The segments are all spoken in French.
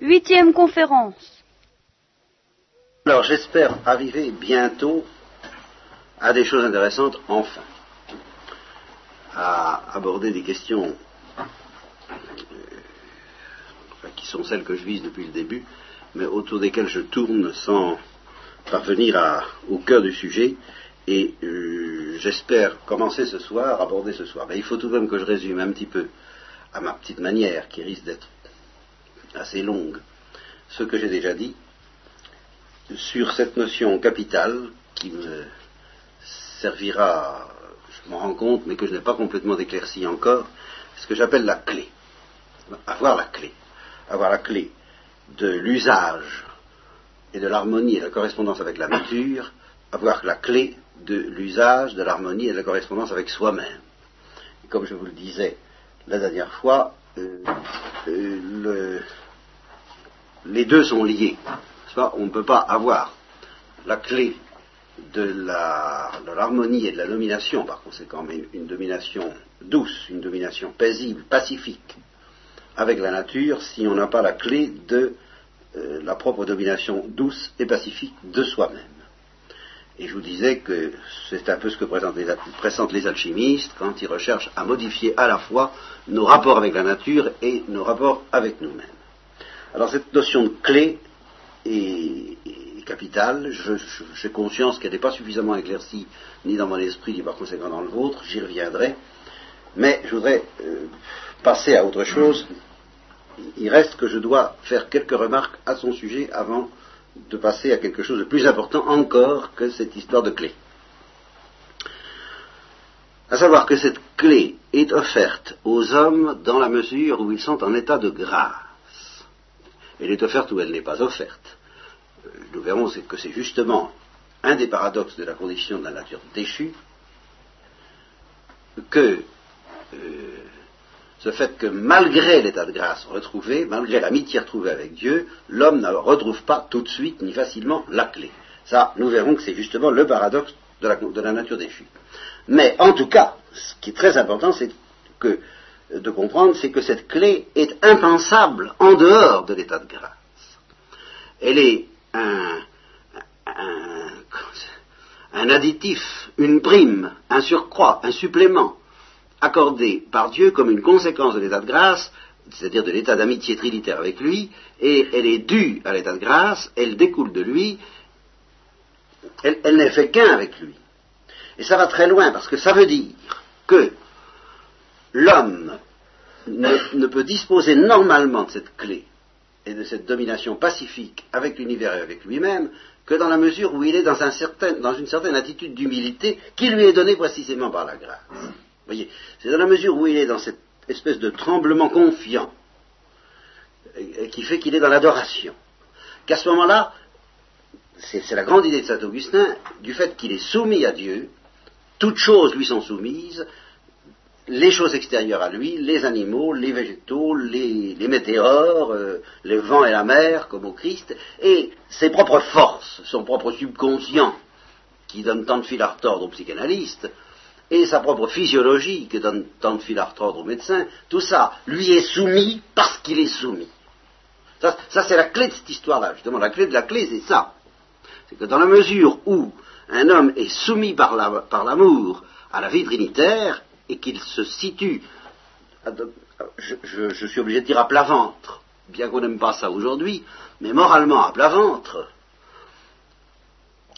Huitième conférence. Alors j'espère arriver bientôt à des choses intéressantes, enfin, à aborder des questions euh, qui sont celles que je vise depuis le début, mais autour desquelles je tourne sans parvenir au cœur du sujet, et euh, j'espère commencer ce soir, aborder ce soir. Mais il faut tout de même que je résume un petit peu, à ma petite manière, qui risque d'être assez longue, ce que j'ai déjà dit sur cette notion capitale qui me servira, je m'en rends compte, mais que je n'ai pas complètement éclairci encore, ce que j'appelle la clé. Avoir la clé. Avoir la clé de l'usage et de l'harmonie et de la correspondance avec la nature, avoir la clé de l'usage, de l'harmonie et de la correspondance avec soi-même. Comme je vous le disais la dernière fois, euh, euh, le- les deux sont liés. On ne peut pas avoir la clé de l'harmonie et de la domination, par conséquent, mais une domination douce, une domination paisible, pacifique, avec la nature, si on n'a pas la clé de euh, la propre domination douce et pacifique de soi-même. Et je vous disais que c'est un peu ce que présentent les, présentent les alchimistes quand ils recherchent à modifier à la fois nos rapports avec la nature et nos rapports avec nous-mêmes. Alors cette notion de clé est, capitale. J'ai conscience qu'elle n'est pas suffisamment éclaircie ni dans mon esprit ni par conséquent dans le vôtre. J'y reviendrai. Mais je voudrais euh, passer à autre chose. Il reste que je dois faire quelques remarques à son sujet avant de passer à quelque chose de plus important encore que cette histoire de clé. À savoir que cette clé est offerte aux hommes dans la mesure où ils sont en état de grâce. Elle est offerte ou elle n'est pas offerte. Nous verrons que c'est justement un des paradoxes de la condition de la nature déchue que euh, ce fait que malgré l'état de grâce retrouvé, malgré l'amitié retrouvée avec Dieu, l'homme ne retrouve pas tout de suite ni facilement la clé. Ça, nous verrons que c'est justement le paradoxe de la nature déchue. Mais en tout cas, ce qui est très important, c'est que de comprendre, c'est que cette clé est impensable en dehors de l'état de grâce. Elle est un, additif, une prime, un surcroît, un supplément accordé par Dieu comme une conséquence de l'état de grâce, c'est-à-dire de l'état d'amitié trinitaire avec lui, et elle est due à l'état de grâce, elle découle de lui, elle, elle n'est fait qu'un avec lui. Et ça va très loin, parce que ça veut dire que l'homme ne, peut disposer normalement de cette clé et de cette domination pacifique avec l'univers et avec lui-même que dans la mesure où il est dans, dans une certaine attitude d'humilité qui lui est donnée précisément par la grâce. Vous voyez, c'est dans la mesure où il est dans cette espèce de tremblement confiant qui fait qu'il est dans l'adoration, qu'à ce moment-là, c'est la grande idée de saint Augustin, du fait qu'il est soumis à Dieu, toutes choses lui sont soumises, les choses extérieures à lui, les animaux, les végétaux, les, météores, euh, les vents et la mer, comme au Christ, et ses propres forces, son propre subconscient, qui donne tant de fil à retordre aux psychanalystes, et sa propre physiologie, qui donne tant de fil à retordre aux médecins, tout ça lui est soumis parce qu'il est soumis. Ça, c'est la clé de cette histoire-là, justement. La clé de la clé, c'est ça. C'est que dans la mesure où un homme est soumis par la- par l'amour à la vie trinitaire et qu'il se situe, je, je- suis obligé de dire à plat ventre, bien qu'on n'aime pas ça aujourd'hui, mais moralement à plat ventre,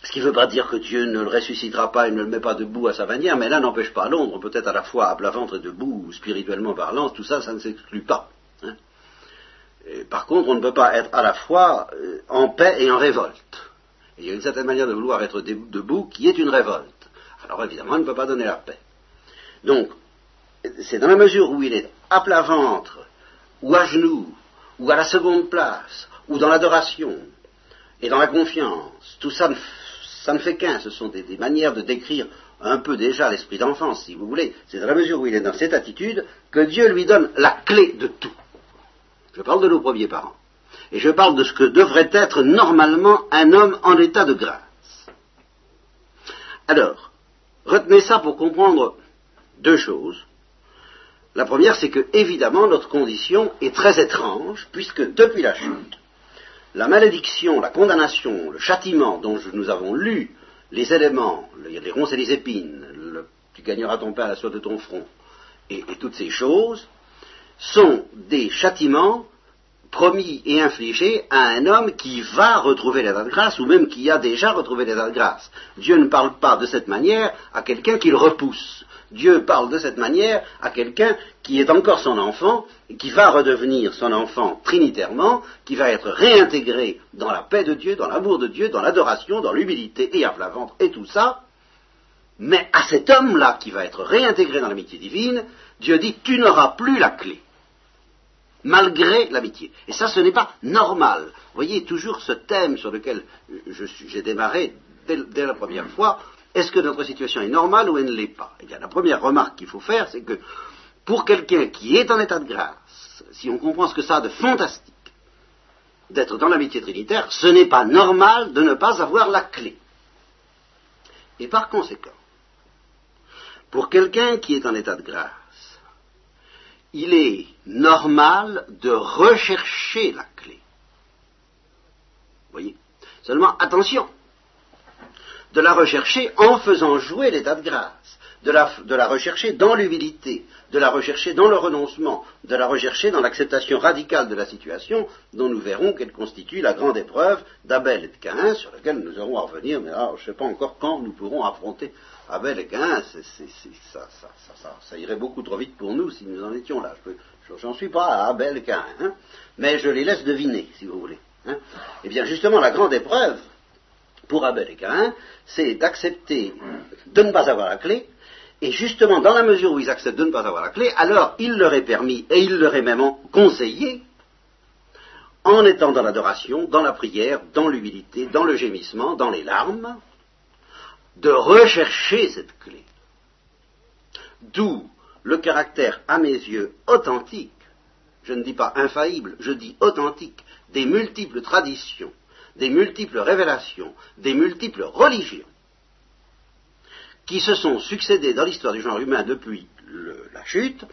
ce qui ne veut pas dire que Dieu ne le ressuscitera pas et ne le met pas debout à sa manière, mais là n'empêche pas Londres, peut-être à la fois à plat ventre et debout, spirituellement parlant, tout ça, ça ne s'exclut pas. hein. Par contre, on ne peut pas être à la fois euh, en paix et en révolte. Il y a une certaine manière de vouloir être debout qui est une révolte. Alors évidemment, on ne peut pas donner la paix. Donc, c'est dans la mesure où il est à plat ventre, ou à genoux, ou à la seconde place, ou dans l'adoration, et dans la confiance, tout ça, ne ça ne fait qu'un. Ce sont des manières de décrire un peu déjà l'esprit d'enfance, si vous voulez. C'est dans la mesure où il est dans cette attitude que Dieu lui donne la clé de tout. Je parle de nos premiers parents. Et je parle de ce que devrait être normalement un homme en état de grâce. Alors, retenez ça pour comprendre deux choses. La première, c'est que, évidemment, notre condition est très étrange, puisque depuis la chute, la malédiction, la condamnation, le châtiment dont nous avons lu les éléments, les ronces et les épines, tu gagneras ton pain à la soie de ton front, et, toutes ces choses, sont des châtiments promis et infligés à un homme qui va retrouver l'état de grâce, ou même qui a déjà retrouvé l'état de grâce. Dieu ne parle pas de cette manière à quelqu'un qui le repousse. Dieu parle de cette manière à quelqu'un qui est encore son enfant, qui va redevenir son enfant trinitairement, qui va être réintégré dans la paix de Dieu, dans l'amour de Dieu, dans l'adoration, dans l'humilité et à plat et tout ça. Mais à cet homme-là qui va être réintégré dans l'amitié divine, Dieu dit tu n'auras plus la clé, malgré l'amitié. Et ça, ce n'est pas normal. Vous voyez toujours ce thème sur lequel j'ai démarré dès la première fois, est-ce que notre situation est normale ou elle ne l'est pas? Eh bien, la première remarque qu'il faut faire, c'est que pour quelqu'un qui est en état de grâce, si on comprend ce que ça a de fantastique, d'être dans l'amitié trinitaire, ce n'est pas normal de ne pas avoir la clé. Et par conséquent, pour quelqu'un qui est en état de grâce, il est normal de rechercher la clé. Vous voyez. Seulement, attention, de la rechercher en faisant jouer l'état de grâce, de la, rechercher dans l'humilité, de la rechercher dans le renoncement, de la rechercher dans l'acceptation radicale de la situation, dont nous verrons qu'elle constitue la grande épreuve d'Abel et de Caïn, sur laquelle nous aurons à revenir, mais je ne sais pas encore quand nous pourrons affronter Abel et Caïn, ça, irait beaucoup trop vite pour nous si nous en étions là. Je n'en suis pas à Abel et Caïn, hein. mais je les laisse deviner, si vous voulez. Hein. Eh bien, justement, la grande épreuve, pour Abel et Caïn, c'est d'accepter de ne pas avoir la clé, et justement, dans la mesure où ils acceptent de ne pas avoir la clé, alors il leur est permis, et il leur est même conseillé, en étant dans l'adoration, dans la prière, dans l'humilité, dans le gémissement, dans les larmes, de rechercher cette clé. D'où le caractère, à mes yeux, authentique, je ne dis pas infaillible, je dis authentique, des multiples traditions des multiples révélations, des multiples religions qui se sont succédées dans l'histoire du genre humain depuis la chute,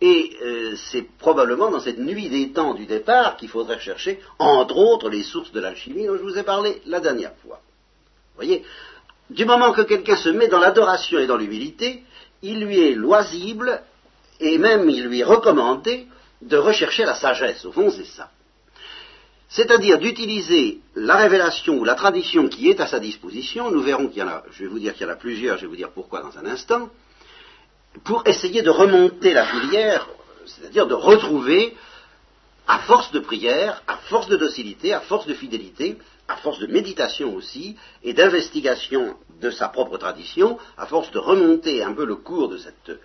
et euh, c'est probablement dans cette nuit des temps du départ qu'il faudrait chercher, entre autres, les sources de l'alchimie dont je vous ai parlé la dernière fois. Voyez, du moment que quelqu'un se met dans l'adoration et dans l'humilité, il lui est loisible, et même il lui est recommandé, de rechercher la sagesse. Au fond, c'est ça c'est-à-dire d'utiliser la révélation ou la tradition qui est à sa disposition, nous verrons qu'il y en a, je vais vous dire qu'il y en a plusieurs, je vais vous dire pourquoi dans un instant, pour essayer de remonter la filière, c'est-à-dire de retrouver, à force de prière, à force de docilité, à force de fidélité, à force de méditation aussi, et d'investigation de sa propre tradition, à force de remonter un peu le cours de cette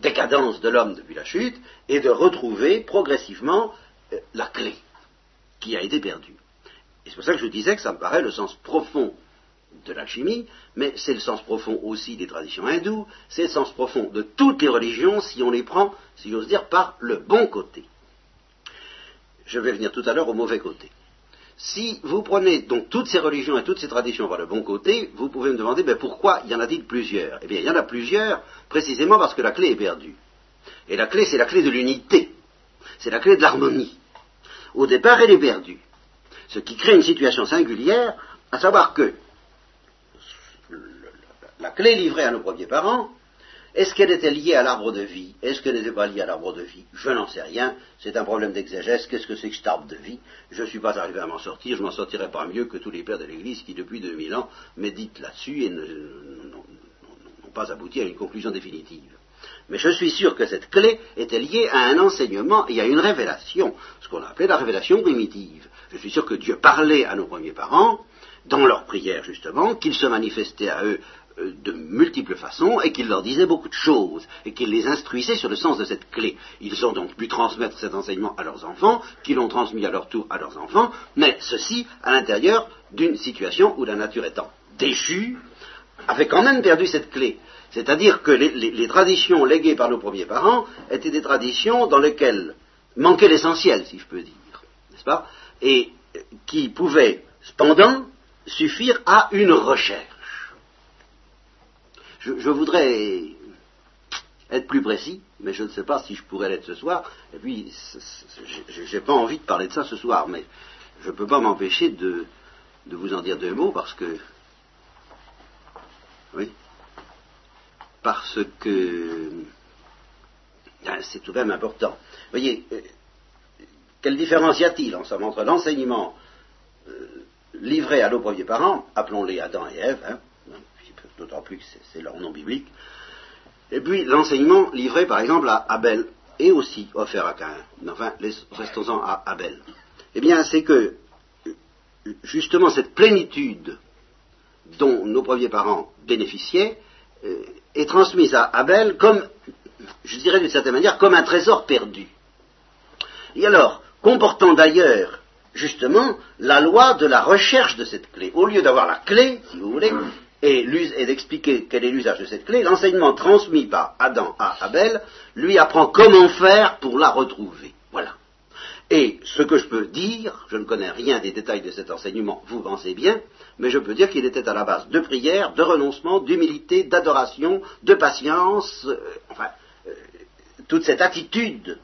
décadence de l'homme depuis la chute, et de retrouver progressivement euh, la clé qui a été perdu. Et c'est pour ça que je disais que ça me paraît le sens profond de l'alchimie, mais c'est le sens profond aussi des traditions hindoues, c'est le sens profond de toutes les religions si on les prend, si j'ose dire, par le bon côté. Je vais venir tout à l'heure au mauvais côté. Si vous prenez donc toutes ces religions et toutes ces traditions par le bon côté, vous pouvez me demander ben, pourquoi y en a-t-il plusieurs? Eh bien, il y en a plusieurs précisément parce que la clé est perdue. Et la clé, c'est la clé de l'unité, c'est la clé de l'harmonie au départ, elle est perdue. Ce qui crée une situation singulière, à savoir que la clé livrée à nos premiers parents, est-ce qu'elle était liée à l'arbre de vie? Est-ce qu'elle n'était pas liée à l'arbre de vie? Je n'en sais rien. C'est un problème d'exégèse. Qu'est-ce que c'est que cet arbre de vie? Je ne suis pas arrivé à m'en sortir. Je m'en sortirai pas mieux que tous les pères de l'Église qui, depuis 2000 ans, méditent là-dessus et n'ont pas abouti à une conclusion définitive. Mais je suis sûr que cette clé était liée à un enseignement et à une révélation, ce qu'on a appelé la révélation primitive. Je suis sûr que Dieu parlait à nos premiers parents, dans leurs prières justement, qu'il se manifestait à eux de multiples façons et qu'il leur disait beaucoup de choses et qu'il les instruisait sur le sens de cette clé. Ils ont donc pu transmettre cet enseignement à leurs enfants, qui l'ont transmis à leur tour à leurs enfants, mais ceci à l'intérieur d'une situation où la nature étant déchue, avait quand même perdu cette clé. C'est-à-dire que les, traditions léguées par nos premiers parents étaient des traditions dans lesquelles manquait l'essentiel, si je peux dire, n'est-ce pas? Et qui pouvaient, cependant, suffire à une recherche. Je, voudrais être plus précis, mais je ne sais pas si je pourrais l'être ce soir. Et puis, j'ai pas envie de parler de ça ce soir, mais je ne peux pas m'empêcher de, vous en dire deux mots parce que, oui, parce que ah, c'est tout de même important. Vous voyez, euh, quelle différence y a-t-il entre l'enseignement euh, livré à nos premiers parents, appelons-les Adam et Ève, hein, d'autant plus que c'est leur nom biblique, et puis l'enseignement livré par exemple à Abel et aussi offert à Caïn. Enfin, restons-en à Abel. Eh bien, c'est que justement cette plénitude dont nos premiers parents bénéficiaient euh, est transmise à Abel comme, je dirais d'une certaine manière, comme un trésor perdu. Et alors, comportant d'ailleurs justement la loi de la recherche de cette clé. Au lieu d'avoir la clé, si vous voulez, et, d'expliquer quel est l'usage de cette clé, l'enseignement transmis par Adam à Abel lui apprend comment faire pour la retrouver. Voilà. Et ce que je peux dire, je ne connais rien des détails de cet enseignement, vous pensez bien, mais je peux dire qu'il était à la base de prière, de renoncement, d'humilité, d'adoration, de patience, euh, enfin, euh, toute cette attitude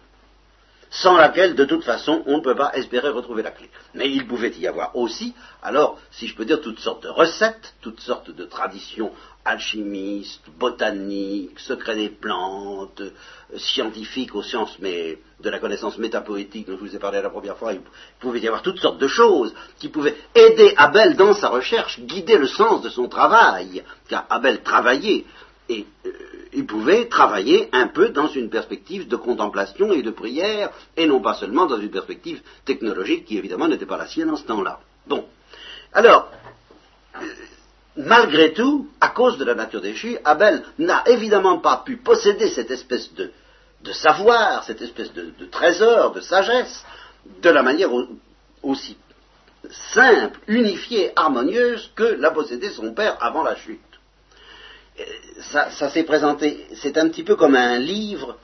sans laquelle, de toute façon, on ne peut pas espérer retrouver la clé. Mais il pouvait y avoir aussi, alors, si je peux dire, toutes sortes de recettes, toutes sortes de traditions alchimistes, botaniques, secrets des plantes, euh, scientifiques aux sciences, mais de la connaissance métapoétique dont je vous ai parlé la première fois, il pouvait y avoir toutes sortes de choses qui pouvaient aider Abel dans sa recherche, guider le sens de son travail, car Abel travaillait, et euh, il pouvait travailler un peu dans une perspective de contemplation et de prière, et non pas seulement dans une perspective technologique qui évidemment n'était pas la sienne en ce temps-là. Bon. Alors, euh, malgré tout, à cause de la nature déchue, Abel n'a évidemment pas pu posséder cette espèce de, savoir, cette espèce de, trésor, de sagesse, de la manière aussi simple, unifiée, harmonieuse que l'a possédé son père avant la chute ça, s'est présenté, c'est un petit peu comme un livre,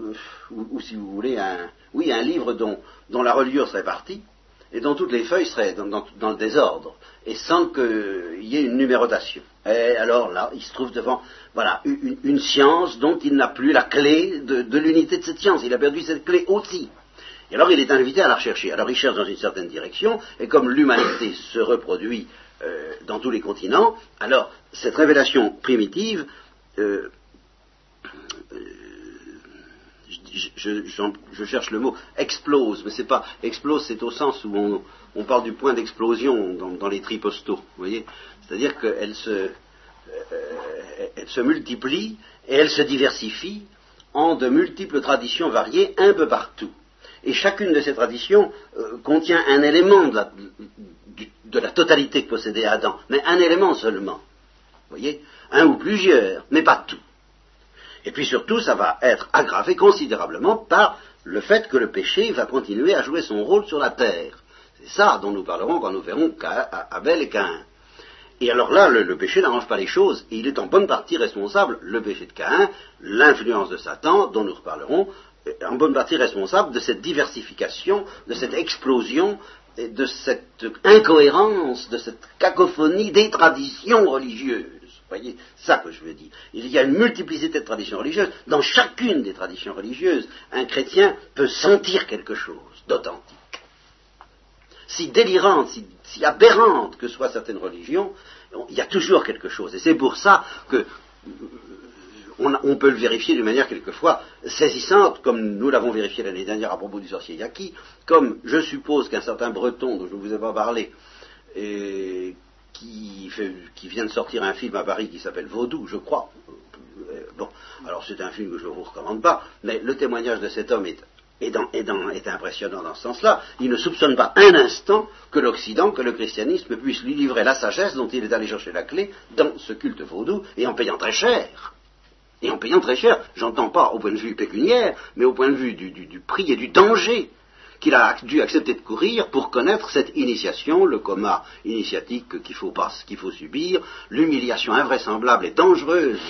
euh, ou, si vous voulez, un, oui, un livre dont, la reliure serait partie, et dont toutes les feuilles seraient dans, le désordre, et sans qu'il y ait une numérotation. Et alors là, il se trouve devant, voilà, une, science dont il n'a plus la clé de, de l'unité de cette science. Il a perdu cette clé aussi. Et alors il est invité à la rechercher. Alors il cherche dans une certaine direction, et comme l'humanité se reproduit euh, dans tous les continents, alors cette révélation primitive, euh, euh, je, cherche le mot, explose, mais c'est pas explose, c'est au sens où on, parle du point d'explosion dans, les tripostaux, vous voyez, c'est-à-dire qu'elle se, multiplie et elle se diversifie en de multiples traditions variées un peu partout. Et chacune de ces traditions contient un élément de la, totalité que possédait Adam, mais un élément seulement. Vous voyez Un ou plusieurs, mais pas tout. Et puis surtout, ça va être aggravé considérablement par le fait que le péché va continuer à jouer son rôle sur la terre. C'est ça dont nous parlerons quand nous verrons Abel et Caïn. Et alors là, le, péché n'arrange pas les choses, et il est en bonne partie responsable, le péché de Caïn, l'influence de Satan, dont nous reparlerons, en bonne partie responsable de cette diversification, de cette explosion de cette incohérence, de cette cacophonie des traditions religieuses. Voyez, ça que je veux dire. Il y a une multiplicité de traditions religieuses. Dans chacune des traditions religieuses, un chrétien peut sentir quelque chose d'authentique. Si délirante, si, si aberrante que soient certaines religions, il y a toujours quelque chose. Et c'est pour ça que on, peut le vérifier d'une manière quelquefois saisissante, comme nous l'avons vérifié l'année dernière à propos du sorcier Yaki, comme je suppose qu'un certain breton dont je ne vous ai pas parlé, qui, vient de sortir un film à Paris qui s'appelle Vaudou, je crois. Euh, bon, alors c'est un film que je ne vous recommande pas, mais le témoignage de cet homme est, est impressionnant dans ce sens-là. Il ne soupçonne pas un instant que l'Occident, que le christianisme puisse lui livrer la sagesse dont il est allé chercher la clé dans ce culte vaudou, et en payant très cher et en payant très cher, j'entends pas au point de vue pécuniaire, mais au point de vue du, prix et du danger qu'il a dû accepter de courir pour connaître cette initiation, le coma initiatique qu'il faut, subir, l'humiliation invraisemblable et dangereuse,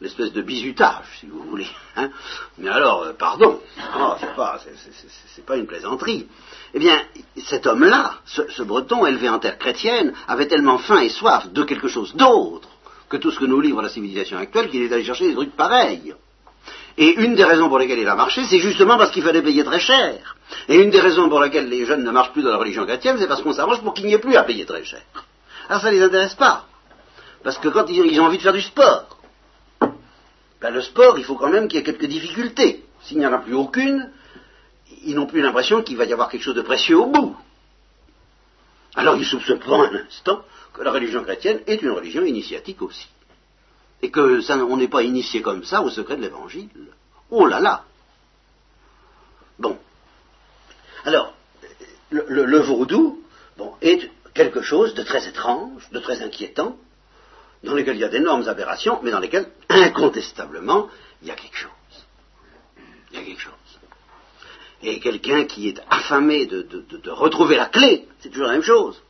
l'espèce de bizutage, si vous voulez. Hein. Mais alors, euh, pardon, oh, c'est pas, une plaisanterie. Eh bien, cet homme-là, ce breton élevé en terre chrétienne, avait tellement faim et soif de quelque chose d'autre que tout ce que nous livre la civilisation actuelle qu'il est allé chercher des trucs pareils. Et une des raisons pour lesquelles il a marché, c'est justement parce qu'il fallait payer très cher. Et une des raisons pour lesquelles les jeunes ne marchent plus dans la religion chrétienne, c'est parce qu'on s'arrange pour qu'il n'y ait plus à payer très cher. Alors ça ne les intéresse pas. Parce que quand ils ont envie de faire du sport, ben le sport, il faut quand même qu'il y ait quelques difficultés. S'il n'y en a plus aucune, ils n'ont plus l'impression qu'il va y avoir quelque chose de précieux au bout. Alors soupçonnent pas un instant que la religion chrétienne est une religion initiatique aussi. Et que on n'est pas initié comme ça au secret de l'évangile. Oh là là Bon. Alors, le, vaudou est quelque chose de très étrange, de très inquiétant, dans lequel il y a d'énormes aberrations, mais dans lesquelles, incontestablement, il y a quelque chose. Il y a quelque chose. Et quelqu'un qui est affamé de, retrouver la clé, c'est toujours la même chose.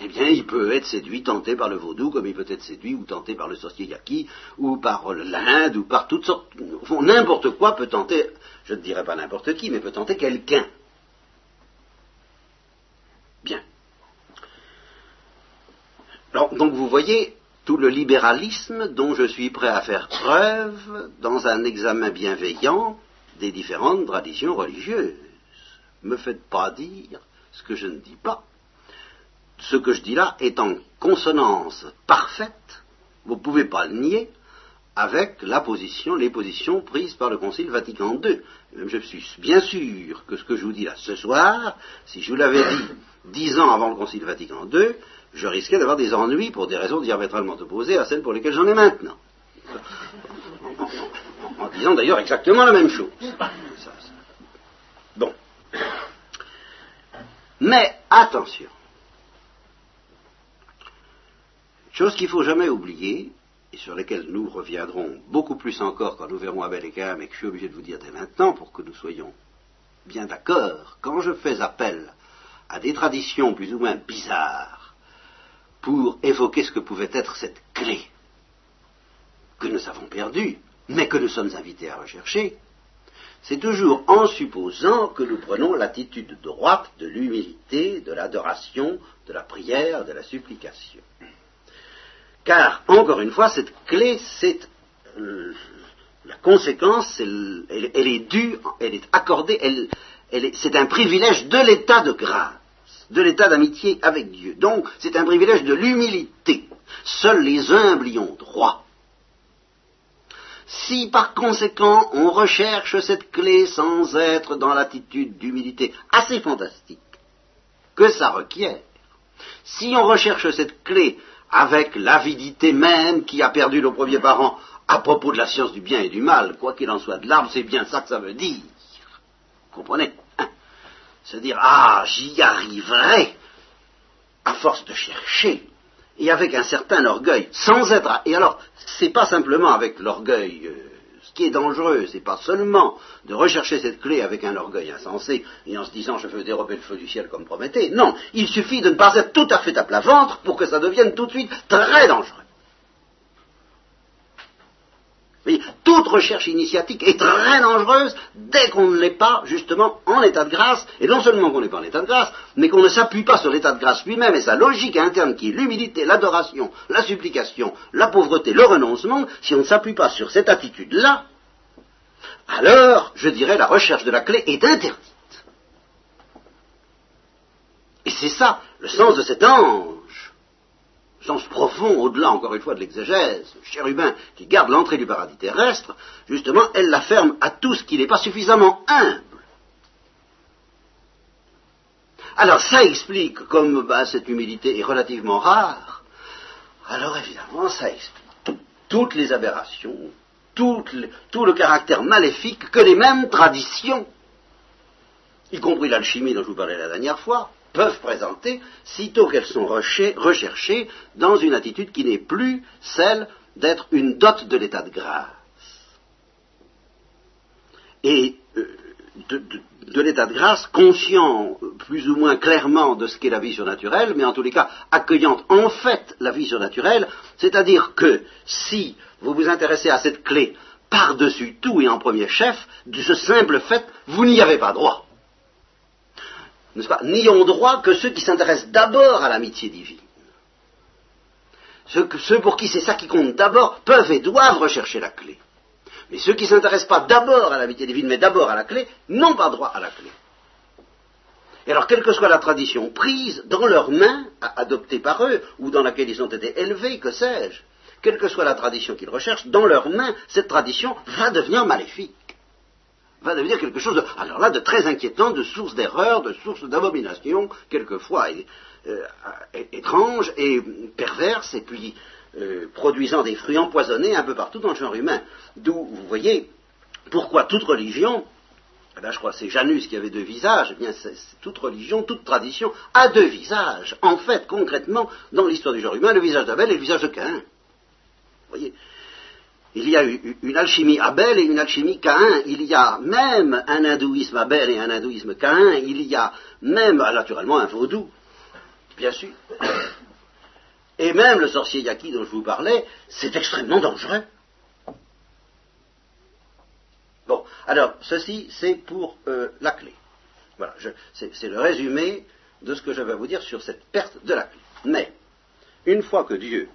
Eh bien, il peut être séduit, tenté par le vaudou, comme il peut être séduit ou tenté par le sorcier yaki, ou par l'Inde, ou par toutes sortes. N'importe quoi peut tenter, je ne dirais pas n'importe qui, mais peut tenter quelqu'un. Bien. Alors, donc vous voyez, tout le libéralisme dont je suis prêt à faire preuve dans un examen bienveillant des différentes traditions religieuses. Me faites pas dire ce que je ne dis pas. Ce que je dis là est en consonance parfaite, vous ne pouvez pas le nier, avec la position, les positions prises par le Concile Vatican II. Je suis bien sûr que ce que je vous dis là ce soir, si je vous l'avais dit dix ans avant le Concile Vatican II, je risquais d'avoir des ennuis pour des raisons diamétralement opposées à celles pour lesquelles j'en ai maintenant. En, disant d'ailleurs exactement la même chose. Bon. Mais attention. Chose qu'il ne faut jamais oublier, et sur laquelle nous reviendrons beaucoup plus encore quand nous verrons Abel et Cain, mais que je suis obligé de vous dire dès maintenant pour que nous soyons bien d'accord, quand je fais appel à des traditions plus ou moins bizarres, pour évoquer ce que pouvait être cette clé que nous avons perdue, mais que nous sommes invités à rechercher, c'est toujours en supposant que nous prenons l'attitude droite de l'humilité, de l'adoration, de la prière, de la supplication. Car, encore une fois, cette clé, c'est euh, la conséquence, elle, est due, elle est accordée, c'est un privilège de l'état de grâce de l'état d'amitié avec Dieu. Donc, c'est un privilège de l'humilité. Seuls les humbles y ont droit. Si par conséquent on recherche cette clé sans être dans l'attitude d'humilité assez fantastique que ça requiert, si on recherche cette clé avec l'avidité même qui a perdu nos premiers parents à propos de la science du bien et du mal, quoi qu'il en soit de l'arbre, c'est bien ça que ça veut dire. Comprenez se dire Ah, j'y arriverai à force de chercher et avec un certain orgueil, sans être. Et alors, c'est pas simplement avec l'orgueil. Euh, ce qui est dangereux, c'est pas seulement de rechercher cette clé avec un orgueil insensé et en se disant je veux dérober le feu du ciel comme Prométhée. Non, il suffit de ne pas être tout à fait à plat ventre pour que ça devienne tout de suite très dangereux. Toute recherche initiatique est très dangereuse dès qu'on ne l'est pas, justement, en état de grâce, et non seulement qu'on n'est pas en état de grâce, mais qu'on ne s'appuie pas sur l'état de grâce lui-même et sa logique interne qui est l'humilité, l'adoration, la supplication, la pauvreté, le renoncement, si on ne s'appuie pas sur cette attitude-là, alors, je dirais, la recherche de la clé est interdite. Et c'est ça, le sens de cet ange sens profond, au-delà encore une fois de l'exégèse, chérubin qui garde l'entrée du paradis terrestre, justement, elle la ferme à tout ce qui n'est pas suffisamment humble. Alors ça explique, comme bah, cette humilité est relativement rare, alors évidemment ça explique toutes les aberrations, tout le caractère maléfique que les mêmes traditions, y compris l'alchimie dont je vous parlais la dernière fois, peuvent présenter sitôt qu'elles sont recherchées dans une attitude qui n'est plus celle d'être une dot de l'état de grâce. Et euh, de, l'état de grâce, conscient plus ou moins clairement de ce qu'est la vie surnaturelle, mais en tous les cas accueillant en fait la vie surnaturelle, c'est-à-dire que si vous vous intéressez à cette clé par-dessus tout et en premier chef, de ce simple fait, vous n'y avez pas droit n'y ont droit que ceux qui s'intéressent d'abord à l'amitié divine. Ceux, pour qui c'est ça qui compte d'abord peuvent et doivent rechercher la clé. Mais ceux qui ne s'intéressent pas d'abord à la vérité divine, mais d'abord à la clé, n'ont pas droit à la clé. Et alors, quelle que soit la tradition prise dans leurs mains, adoptée par eux, ou dans laquelle ils ont été élevés, que sais-je, quelle que soit la tradition qu'ils recherchent, dans leurs mains, cette tradition va devenir maléfique. Va devenir quelque chose de, alors là, de très inquiétant, de source d'erreur, de source d'abomination, quelquefois euh, étrange et perverse, et puis euh, produisant des fruits empoisonnés un peu partout dans le genre humain. D'où, vous voyez, pourquoi toute religion, eh je crois que c'est Janus qui avait deux visages, eh bien toute religion, toute tradition a deux visages. En fait, concrètement, dans l'histoire du genre humain, le visage d'Abel et le visage de Caïn voyez il y a une alchimie Abel et une alchimie Caïn. Il y a même un hindouisme Abel et un hindouisme Caïn. Il y a même, ah, naturellement, un vaudou, bien sûr. Et même le sorcier Yaki dont je vous parlais, c'est extrêmement dangereux. Bon, alors, ceci, c'est pour euh, la clé. Voilà, c'est le résumé de ce que je vais vous dire sur cette perte de la clé. Mais, une fois que Dieu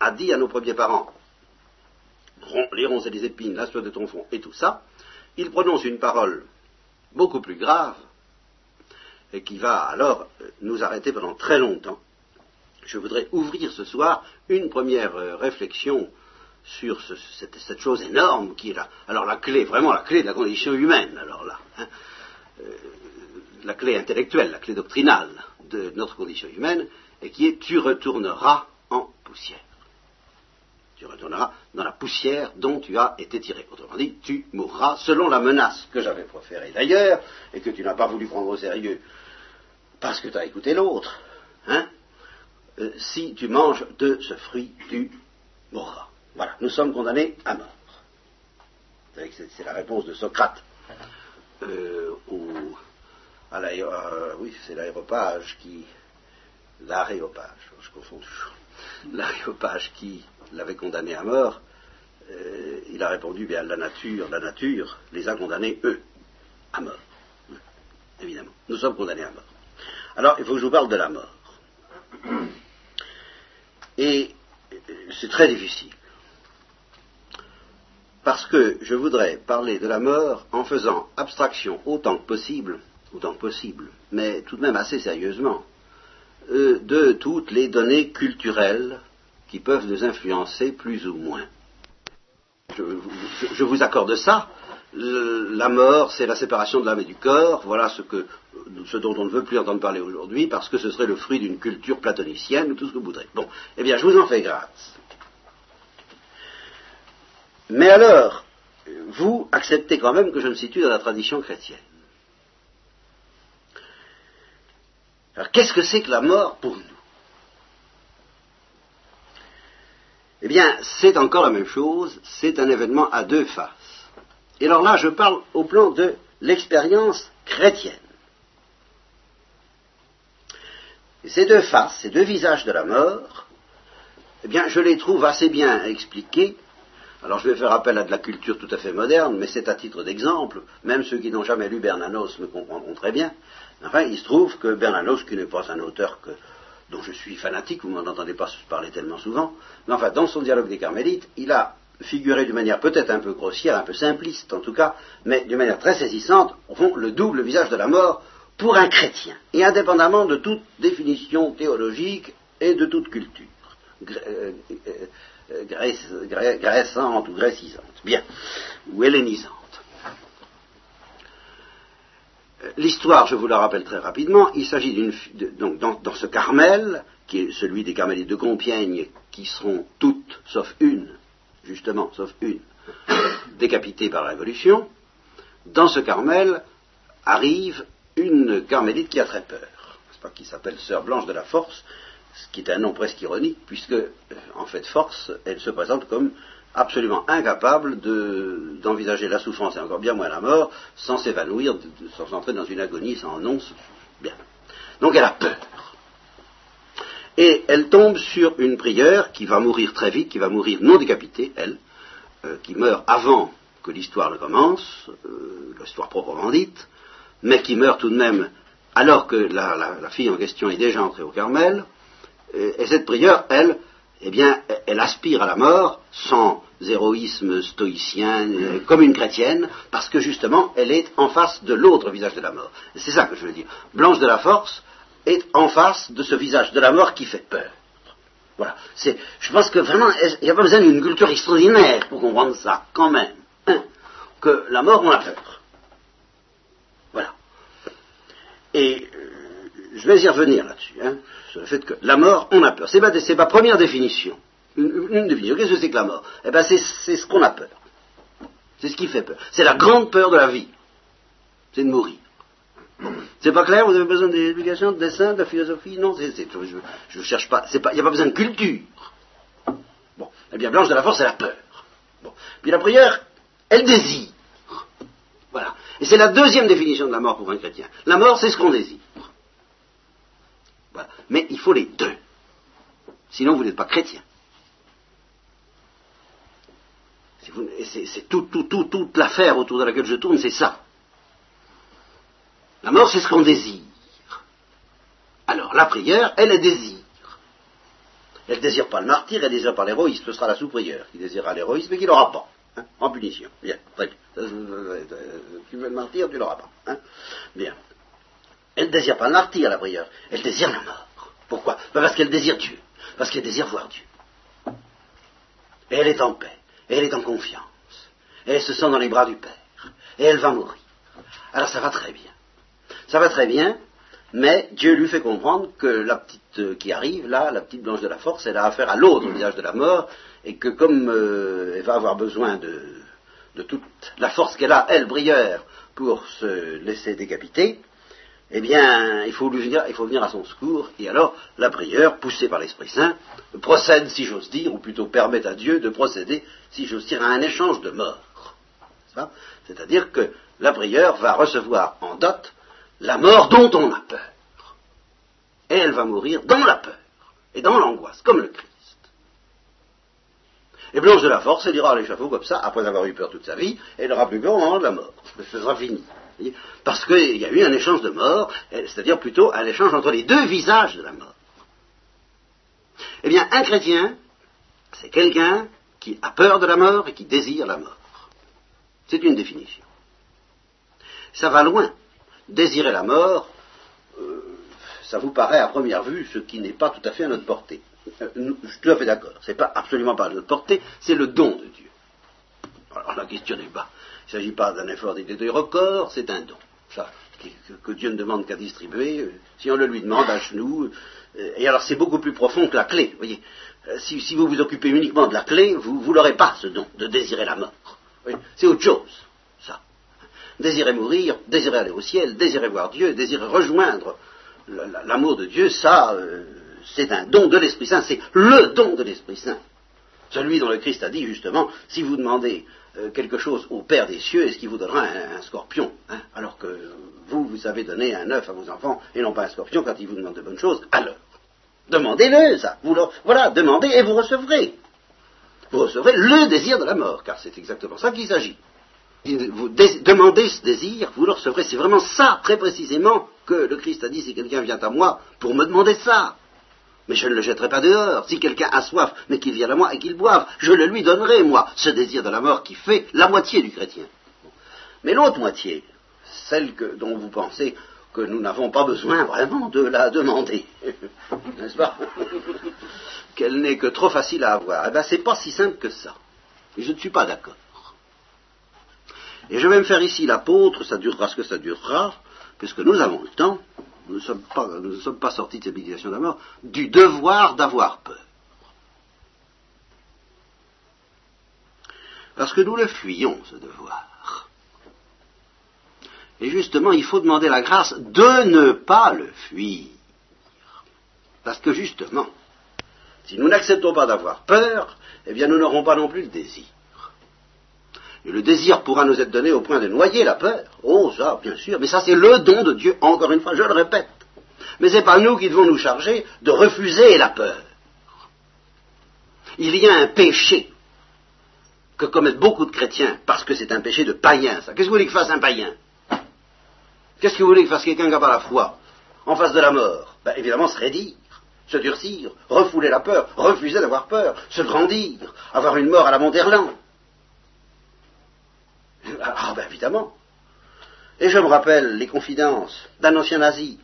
a dit à nos premiers parents, les ronces et les épines, la soie de ton fond et tout ça, il prononce une parole beaucoup plus grave et qui va alors nous arrêter pendant très longtemps. Je voudrais ouvrir ce soir une première euh, réflexion sur cette, chose énorme qui est là. Alors la clé, vraiment la clé de la condition humaine, alors là, hein, euh, la clé intellectuelle, la clé doctrinale de notre condition humaine, et qui est tu retourneras en poussière tu retourneras dans la poussière dont tu as été tiré. Autrement dit, tu mourras selon la menace que j'avais proférée d'ailleurs, et que tu n'as pas voulu prendre au sérieux parce que tu as écouté l'autre. Hein euh, si tu manges de ce fruit, tu mourras. Voilà, nous sommes condamnés à mort. C'est la réponse de Socrate euh, à euh, oui, c'est l'aéropage qui. L'aréopage, je confonds toujours. L'aréopage qui l'avait condamné à mort, euh, il a répondu, bien la nature, la nature les a condamnés, eux, à mort. Évidemment, nous sommes condamnés à mort. Alors, il faut que je vous parle de la mort. Et c'est très difficile. Parce que je voudrais parler de la mort en faisant abstraction autant que possible, autant que possible, mais tout de même assez sérieusement, euh, de toutes les données culturelles qui peuvent nous influencer plus ou moins. Je, vous accorde ça. la mort, c'est la séparation de l'âme et du corps. Voilà ce, que, ce dont on ne veut plus entendre parler aujourd'hui, parce que ce serait le fruit d'une culture platonicienne ou tout ce que vous voudrez. Bon, eh bien, je vous en fais grâce. Mais alors, vous acceptez quand même que je me situe dans la tradition chrétienne. Alors, qu'est-ce que c'est que la mort pour nous? Eh bien, c'est encore la même chose, c'est un événement à deux faces. Et alors là, je parle au plan de l'expérience chrétienne. Et ces deux faces, ces deux visages de la mort, eh bien, je les trouve assez bien expliqués. Alors, je vais faire appel à de la culture tout à fait moderne, mais c'est à titre d'exemple. Même ceux qui n'ont jamais lu Bernanos me comprendront très bien. Enfin, il se trouve que Bernanos, qui n'est pas un auteur dont je suis fanatique, vous m'en entendez pas parler tellement souvent, mais enfin, dans son dialogue des Carmélites, il a figuré d'une manière peut-être un peu grossière, un peu simpliste en tout cas, mais d'une manière très saisissante, au fond, le double visage de la mort pour un chrétien, et indépendamment de toute définition théologique et de toute culture, euh, euh, graissante ou grécisante, bien, ou hellénisante. L'histoire, je vous la rappelle très rapidement, il s'agit d'une donc dans, ce Carmel, qui est celui des Carmélites de Compiègne, qui seront toutes, sauf une, justement, sauf une, décapitées par la Révolution. Dans ce Carmel arrive une Carmélite qui a très peur, pas, qui s'appelle Sœur Blanche de la Force, ce qui est un nom presque ironique, puisque, euh, en fait, Force, elle se présente comme absolument incapable d'envisager la souffrance et encore bien moins la mort sans s'évanouir, sans entrer dans une agonie sans nom. Bien. Donc elle a peur. Et elle tombe sur une prieure qui va mourir très vite, qui va mourir non décapitée, elle, euh, qui meurt avant que l'histoire ne commence, euh, l'histoire proprement dite, mais qui meurt tout de même alors que la, fille en question est déjà entrée au Carmel. Et, et cette prieure, elle, eh bien, elle aspire à la mort sans héroïsme stoïcien, euh, comme une chrétienne, parce que justement, elle est en face de l'autre visage de la mort. C'est ça que je veux dire. Blanche de la Force est en face de ce visage de la mort qui fait peur. Voilà. je pense que vraiment, il n'y a pas besoin d'une culture extraordinaire pour comprendre ça, quand même. Hein, que la mort, on a peur. Voilà. Je vais y revenir là-dessus, hein, sur le fait que la mort, on a peur. C'est ma, première définition. Une, définition. Qu'est-ce que c'est que la mort? Eh bien, c'est ce qu'on a peur. C'est ce qui fait peur. C'est la grande peur de la vie. C'est de mourir. C'est pas clair? Vous avez besoin d'éducation, de dessin, de philosophie? Non, je ne cherche pas. Il n'y a pas besoin de culture. Bon. Eh bien, Blanche de la Force, elle a peur. Bon. Puis la prière, elle désire. Voilà. Et c'est la deuxième définition de la mort pour un chrétien. La mort, c'est ce qu'on désire. Mais il faut les deux. Sinon, vous n'êtes pas chrétien. C'est toute l'affaire autour de laquelle je tourne, c'est ça. La mort, c'est ce qu'on désire. Alors, la prière, elle est désir. Elle ne désire pas le martyr, elle ne désire pas l'héroïsme. Ce sera la sous-prière qui désirera l'héroïsme et qui l'aura pas. Hein, en punition. Bien, très bien. Tu veux le martyr, tu l'auras pas. Hein. bien. Elle ne désire pas le martyr, la prière. Elle désire la mort. Pourquoi? Ben, Parce qu'elle désire Dieu. Parce qu'elle désire voir Dieu. Et elle est en paix. Et elle est en confiance. Et elle se sent dans les bras du Père. Et elle va mourir. Alors ça va très bien. Ça va très bien, mais Dieu lui fait comprendre que la petite euh, qui arrive, là, la petite blanche de la force, elle a affaire à l'autre visage de la mort, et que comme euh, elle va avoir besoin de, de toute la force qu'elle a, elle, brière, pour se laisser décapiter, eh bien, il faut, venir, à son secours, et alors la prière, poussée par l'Esprit Saint, procède, si j'ose dire, ou plutôt permet à Dieu de procéder, si j'ose dire, à un échange de mort. C'est-à-dire que la prière va recevoir en dot la mort dont on a peur. Et elle va mourir dans la peur et dans l'angoisse, comme le Christ. Et Blanche de la Force, elle ira à l'échafaud comme ça, après avoir eu peur toute sa vie, elle n'aura plus peur au moment de la mort. Ce sera fini. Parce qu'il y a eu un échange de mort, c'est-à-dire plutôt un échange entre les deux visages de la mort. Eh bien, un chrétien, c'est quelqu'un qui a peur de la mort et qui désire la mort. C'est une définition. Ça va loin. Désirer la mort, euh, ça vous paraît à première vue ce qui n'est pas tout à fait à notre portée. Euh, je suis tout à fait d'accord. Ce n'est pas absolument pas à notre portée, c'est le don de Dieu. Alors la question n'est pas il ne s'agit pas d'un effort de record, c'est un don. Ça, que, Dieu ne demande qu'à distribuer, euh, si on le lui demande à genoux. Euh, et alors c'est beaucoup plus profond que la clé. Voyez. Euh, si, vous vous occupez uniquement de la clé, vous n'aurez pas ce don de désirer la mort. C'est autre chose, ça. Désirer mourir, désirer aller au ciel, désirer voir Dieu, désirer rejoindre l'amour de Dieu, ça, c'est un don de l'Esprit Saint, c'est le don de l'Esprit Saint. Celui dont le Christ a dit justement, si vous demandez quelque chose au Père des cieux, est-ce qu'il vous donnera un, scorpion hein, Alors que vous, vous avez donné un œuf à vos enfants et non pas un scorpion quand ils vous demandent de bonnes choses, alors demandez-le ça. voilà, demandez et vous recevrez. Vous recevrez le désir de la mort, car c'est exactement ça qu'il s'agit. Vous demandez ce désir, vous le recevrez. C'est vraiment ça, très précisément, que le Christ a dit si quelqu'un vient à moi pour me demander ça. Mais je ne le jetterai pas dehors. Si quelqu'un a soif, mais qu'il vienne à moi et qu'il boive, je le lui donnerai, moi, ce désir de la mort qui fait la moitié du chrétien. Mais l'autre moitié, celle dont vous pensez que nous n'avons pas besoin vraiment de la demander, n'est-ce pas? Qu'elle n'est que trop facile à avoir. Eh bien, c'est pas si simple que ça. Et je ne suis pas d'accord. Et je vais me faire ici l'apôtre, ça durera ce que ça durera, puisque nous avons le temps, nous ne sommes pas, sortis de cette méditation de la mort, du devoir d'avoir peur. Parce que nous le fuyons, ce devoir. Et justement, il faut demander la grâce de ne pas le fuir. Parce que justement, si nous n'acceptons pas d'avoir peur, eh bien nous n'aurons pas non plus le désir. Le désir pourra nous être donné au point de noyer la peur. Oh, ça, bien sûr, mais ça c'est le don de Dieu, encore une fois, je le répète. Mais ce n'est pas nous qui devons nous charger de refuser la peur. Il y a un péché que commettent beaucoup de chrétiens, parce que c'est un péché de païen, ça. Qu'est-ce que vous voulez que fasse un païen? Qu'est-ce que vous voulez que fasse quelqu'un qui n'a pas la foi en face de la mort? Ben, Évidemment, se raidir. se durcir, refouler la peur, refuser d'avoir peur, se grandir, avoir une mort à la Monterland. Ah ben évidemment. Et je me rappelle les confidences d'un ancien nazi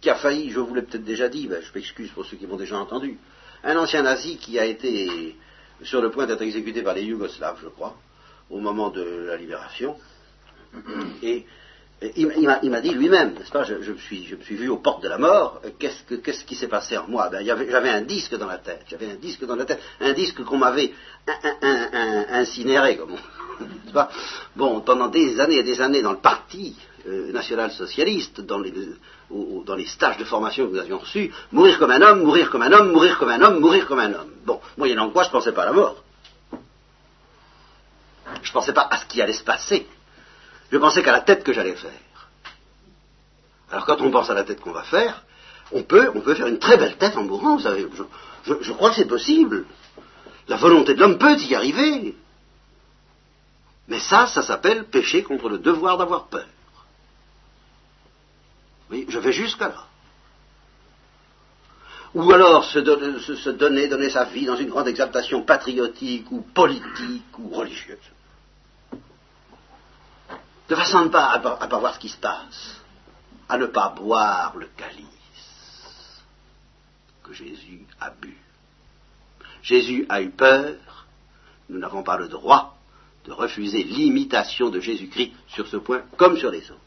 qui a failli, je vous l'ai peut-être déjà dit, ben, je m'excuse pour ceux qui m'ont déjà entendu, un ancien nazi qui a été sur le point d'être exécuté par les Yougoslaves, je crois, au moment de la libération. Il, m'a dit lui-même, n'est-ce pas, je, me suis, vu aux portes de la mort, qu'est-ce, qui s'est passé en moi? Ben, J'avais un disque dans la tête, j'avais un disque dans la tête, un disque qu'on m'avait incinéré, comme on, pas? Bon, pendant des années et des années dans le parti euh, national-socialiste, dans les, dans les stages de formation que nous avions reçus, mourir comme un homme, mourir comme un homme, mourir comme un homme, mourir comme un homme. Bon, moyennant quoi je ne pensais pas à la mort. Je ne pensais pas à ce qui allait se passer. Je pensais qu'à la tête que j'allais faire. Alors quand on pense à la tête qu'on va faire, on peut, on peut faire une très belle tête en mourant, vous savez. Je, crois que c'est possible. La volonté de l'homme peut y arriver. Mais ça, ça s'appelle pécher contre le devoir d'avoir peur. Oui, je vais jusqu'à là. Ou alors se, donner, donner sa vie dans une grande exaltation patriotique ou politique ou religieuse de façon à ne pas, à, pas voir ce qui se passe, à ne pas boire le calice que Jésus a bu. Jésus a eu peur, nous n'avons pas le droit de refuser l'imitation de Jésus-Christ sur ce point comme sur les autres.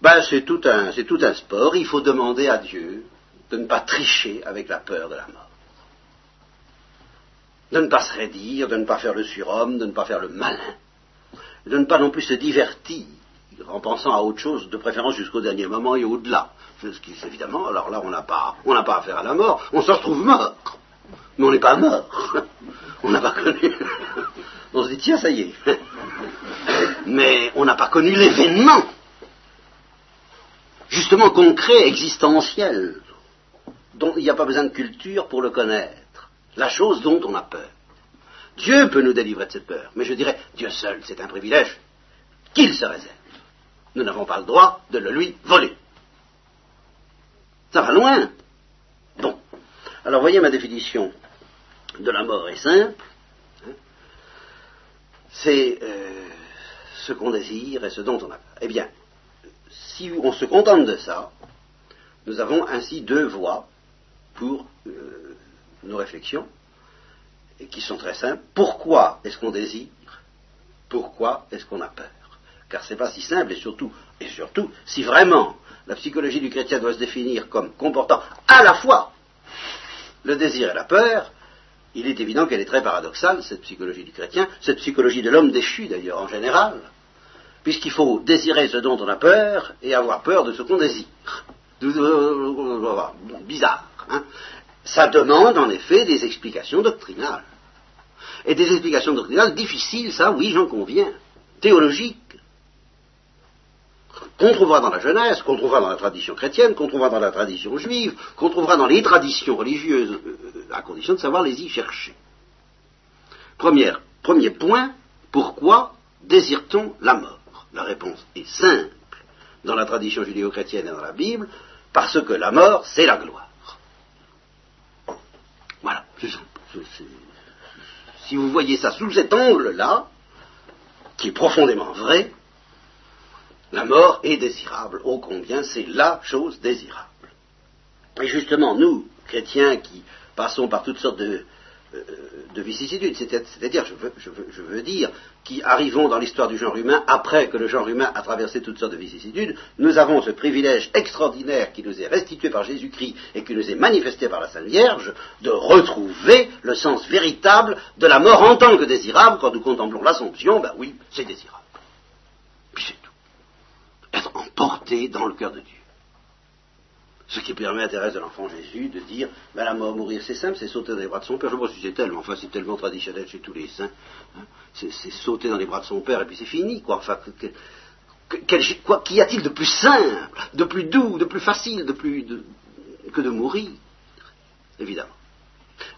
Ben, c'est tout, un, c'est tout un sport, il faut demander à Dieu de ne pas tricher avec la peur de la mort. De ne pas se raidir, de ne pas faire le surhomme, de ne pas faire le malin, de ne pas non plus se divertir en pensant à autre chose, de préférence jusqu'au dernier moment et au-delà. Ce qui, évidemment, alors là, on n'a pas, on n'a pas affaire à la mort, on se retrouve mort. Mais on n'est pas mort. On n'a pas connu. On se dit, tiens, ça y est. Mais on n'a pas connu l'événement, justement concret, existentiel, dont il n'y a pas besoin de culture pour le connaître. La chose dont on a peur. Dieu peut nous délivrer de cette peur, mais je dirais, Dieu seul, c'est un privilège qu'il se réserve. Nous n'avons pas le droit de le lui voler. Ça va loin. Bon. Alors voyez ma définition de la mort est simple. C'est euh, ce qu'on désire et ce dont on a. Eh bien, si on se contente de ça, nous avons ainsi deux voies pour euh, nos réflexions et qui sont très simples. Pourquoi est-ce qu'on désire? Pourquoi est-ce qu'on a peur? Car ce n'est pas si simple et surtout, et surtout, si vraiment la psychologie du chrétien doit se définir comme comportant à la fois le désir et la peur, il est évident qu'elle est très paradoxale, cette psychologie du chrétien, cette psychologie de l'homme déchu d'ailleurs en général, puisqu'il faut désirer ce dont on a peur et avoir peur de ce qu'on désire. Bizarre. Hein ça demande en effet des explications doctrinales. Et des explications doctrinales difficiles, ça oui, j'en conviens, théologiques, qu'on trouvera dans la Genèse, qu'on trouvera dans la tradition chrétienne, qu'on trouvera dans la tradition juive, qu'on trouvera dans les traditions religieuses, euh, à condition de savoir les y chercher. premier point, pourquoi désire-t-on la mort? La réponse est simple dans la tradition judéo-chrétienne et dans la Bible, parce que la mort, c'est la gloire. Si vous voyez ça sous cet angle-là, qui est profondément vrai, la mort est désirable. Ô combien c'est la chose désirable. Et justement, nous, chrétiens qui passons par toutes sortes de, euh, de vicissitudes, c'est-à-dire, je veux, dire, qui arrivons dans l'histoire du genre humain après que le genre humain a traversé toutes sortes de vicissitudes, nous avons ce privilège extraordinaire qui nous est restitué par Jésus-Christ et qui nous est manifesté par la Sainte Vierge, de retrouver le sens véritable de la mort en tant que désirable. Quand nous contemplons l'Assomption, ben oui, c'est désirable. Puis c'est tout. Être emporté dans le cœur de Dieu. Ce qui permet à Thérèse de l'Enfant Jésus de dire ben, la mort, mourir, c'est simple, c'est sauter dans les bras de son père. Je pas si c'est tellement, enfin, c'est tellement traditionnel chez tous les saints. Hein. C'est, sauter dans les bras de son père et puis c'est fini, quoi. Enfin, quoi, qu'y a-t-il de plus simple, de plus doux, de plus facile, de plus que de mourir? Évidemment.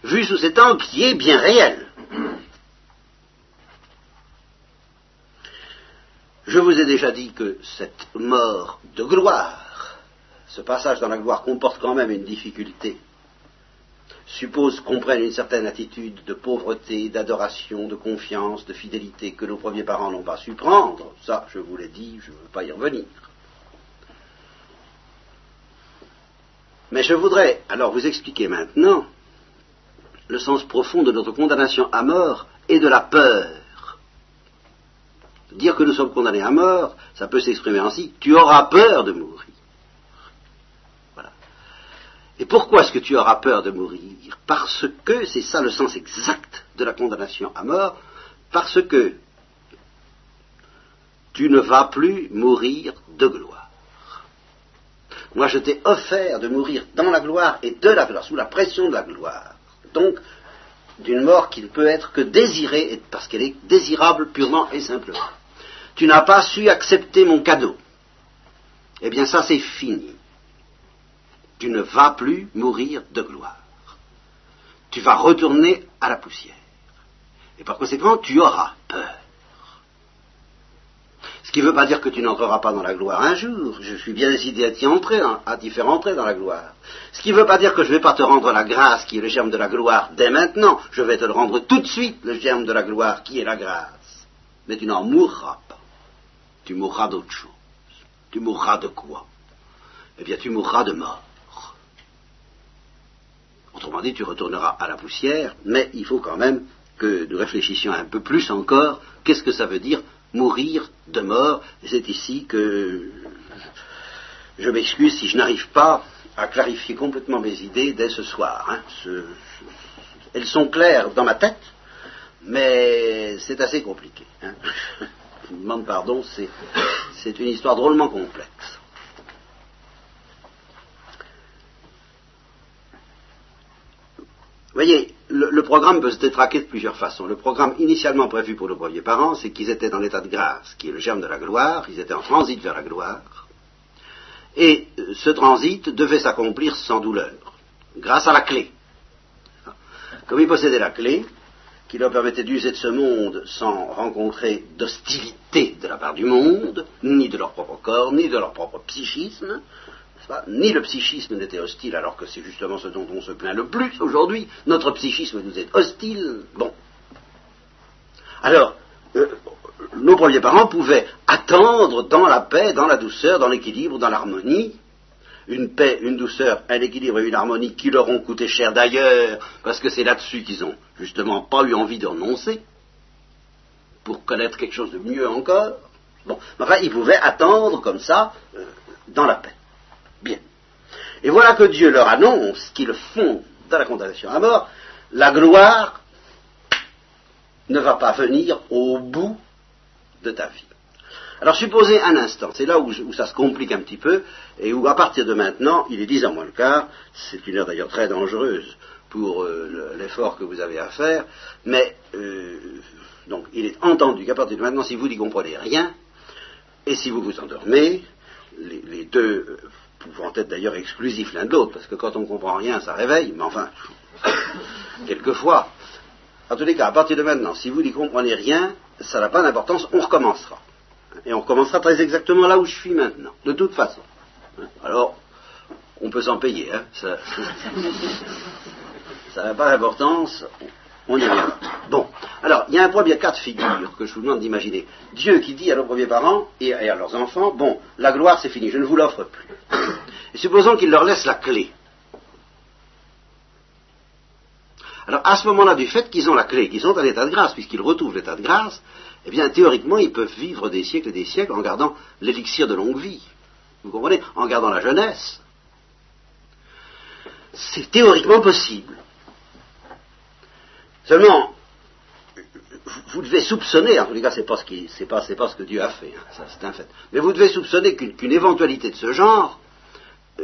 Vu sous cet angle qui est bien réel. Je vous ai déjà dit que cette mort de gloire ce passage dans la gloire comporte quand même une difficulté, suppose qu'on prenne une certaine attitude de pauvreté, d'adoration, de confiance, de fidélité que nos premiers parents n'ont pas su prendre. Ça, je vous l'ai dit, je ne veux pas y revenir. Mais je voudrais alors vous expliquer maintenant le sens profond de notre condamnation à mort et de la peur. Dire que nous sommes condamnés à mort, ça peut s'exprimer ainsi, tu auras peur de mourir. Et pourquoi est-ce que tu auras peur de mourir? Parce que, c'est ça le sens exact de la condamnation à mort, parce que tu ne vas plus mourir de gloire. Moi, je t'ai offert de mourir dans la gloire et de la gloire, sous la pression de la gloire donc d'une mort qui ne peut être que désirée, parce qu'elle est désirable purement et simplement. Tu n'as pas su accepter mon cadeau. Eh bien ça c'est fini. Tu ne vas plus mourir de gloire. Tu vas retourner à la poussière. Et par conséquent, tu auras peur. Ce qui ne veut pas dire que tu n'entreras pas dans la gloire un jour. Je suis bien décidé à t'y entrer, à t'y faire entrer dans la gloire. Ce qui ne veut pas dire que je ne vais pas te rendre la grâce, qui est le germe de la gloire, dès maintenant. Je vais te le rendre tout de suite, le germe de la gloire, qui est la grâce. Mais tu n'en mourras pas. Tu mourras d'autre chose. Tu mourras de quoi? Eh bien, tu mourras de mort. Autrement dit, tu retourneras à la poussière, mais il faut quand même que nous réfléchissions un peu plus encore. Qu'est-ce que ça veut dire mourir de mort? C'est ici que je m'excuse si je n'arrive pas à clarifier complètement mes idées dès ce soir. Hein. elles sont claires dans ma tête, mais c'est assez compliqué. Hein. Je vous demande pardon, c'est une histoire drôlement complexe. Voyez, le, programme peut se détraquer de plusieurs façons. Le programme initialement prévu pour nos premiers parents, c'est qu'ils étaient dans l'état de grâce, qui est le germe de la gloire, ils étaient en transit vers la gloire, et euh, ce transit devait s'accomplir sans douleur, grâce à la clé. Comme ils possédaient la clé, qui leur permettait d'user de ce monde sans rencontrer d'hostilité de la part du monde, ni de leur propre corps, ni de leur propre psychisme, ni le psychisme n'était hostile, alors que c'est justement ce dont on se plaint le plus aujourd'hui. Notre psychisme nous est hostile. Bon. Alors, euh, nos premiers parents pouvaient attendre dans la paix, dans la douceur, dans l'équilibre, dans l'harmonie, une paix, une douceur, un équilibre et une harmonie qui leur ont coûté cher d'ailleurs, parce que c'est là-dessus qu'ils ont justement pas eu envie de renoncer, pour connaître quelque chose de mieux encore. Bon, enfin, ils pouvaient attendre comme ça, euh, dans la paix. Bien. Et voilà que Dieu leur annonce qu'ils font dans la condamnation à mort, la gloire ne va pas venir au bout de ta vie. Alors supposez un instant, c'est là où, ça se complique un petit peu, et où à partir de maintenant, il est dix ans moins le quart, c'est une heure d'ailleurs très dangereuse pour euh, l'effort que vous avez à faire, mais euh, donc il est entendu qu'à partir de maintenant, si vous n'y comprenez rien, et si vous vous endormez, les, deux euh, pouvant être d'ailleurs exclusifs l'un de l'autre, parce que quand on ne comprend rien, ça réveille, mais enfin, quelquefois. En tous les cas, à partir de maintenant, si vous n'y comprenez rien, ça n'a pas d'importance, on recommencera. Et on recommencera très exactement là où je suis maintenant, de toute façon. Alors, on peut s'en payer, hein, ça n'a pas d'importance, on y reviendra. Bon, alors, il y a un premier cas de figure que je vous demande d'imaginer. Dieu qui dit à nos premiers parents et à leurs enfants, bon, la gloire c'est fini, je ne vous l'offre plus. Et supposons qu'il leur laisse la clé. Alors, à ce moment-là, du fait qu'ils ont la clé, qu'ils sont à l'état de grâce, puisqu'ils retrouvent l'état de grâce, eh bien, théoriquement, ils peuvent vivre des siècles et des siècles en gardant l'élixir de longue vie. Vous comprenez? En gardant la jeunesse. C'est théoriquement possible. Seulement, vous devez soupçonner, en tous les cas, c'est pas ce c'est pas, pas ce que Dieu a fait, hein, ça c'est un fait. Mais vous devez soupçonner qu'une éventualité de ce genre euh,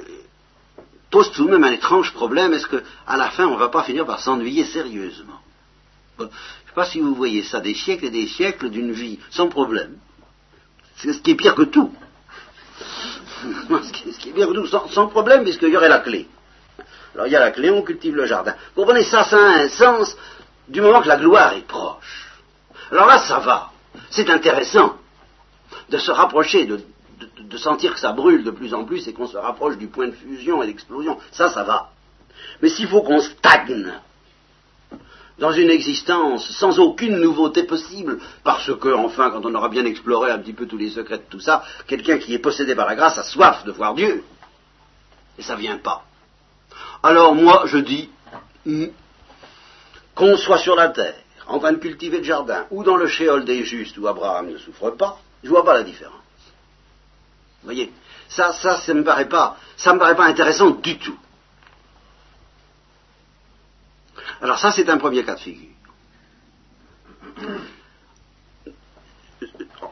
pose tout de même un étrange problème. Est-ce qu'à la fin, on ne va pas finir par s'ennuyer sérieusement? Je ne sais pas si vous voyez ça, des siècles et des siècles d'une vie sans problème. C'est ce qui est pire que tout. ce, qui est, pire que tout, sans, sans problème, puisqu'il y aurait la clé. Alors il y a la clé, on cultive le jardin. Vous comprenez, ça, ça a un sens du moment que la gloire est proche. Alors là, ça va. C'est intéressant de se rapprocher de, sentir que ça brûle de plus en plus et qu'on se rapproche du point de fusion et d'explosion. Ça, ça va. Mais s'il faut qu'on stagne dans une existence sans aucune nouveauté possible, parce que, enfin, quand on aura bien exploré un petit peu tous les secrets de tout ça, quelqu'un qui est possédé par la grâce a soif de voir Dieu. Et ça vient pas. Alors moi, je dis, hmm, qu'on soit sur la terre, en train de cultiver le jardin, ou dans le shéol des justes où Abraham ne souffre pas, je vois pas la différence. Vous voyez? Ça, ça, ça me paraît pas, ça me paraît pas intéressant du tout. Alors ça, c'est un premier cas de figure.